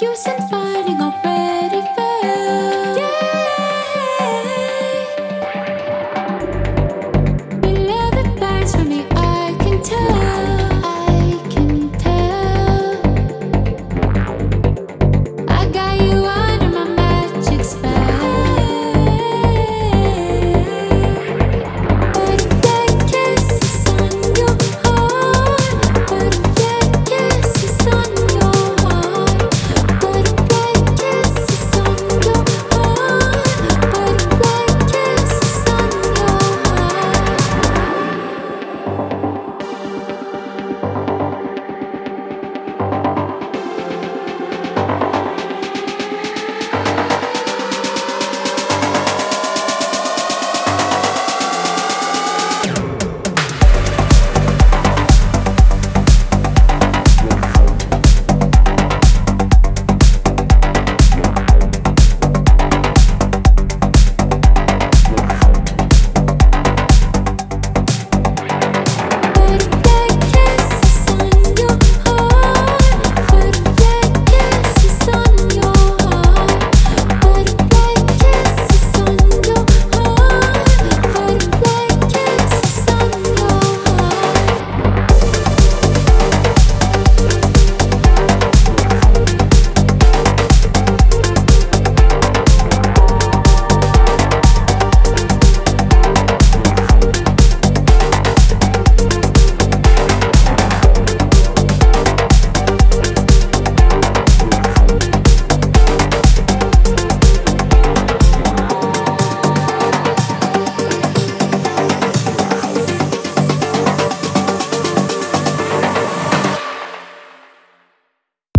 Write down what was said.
you sent fighting off.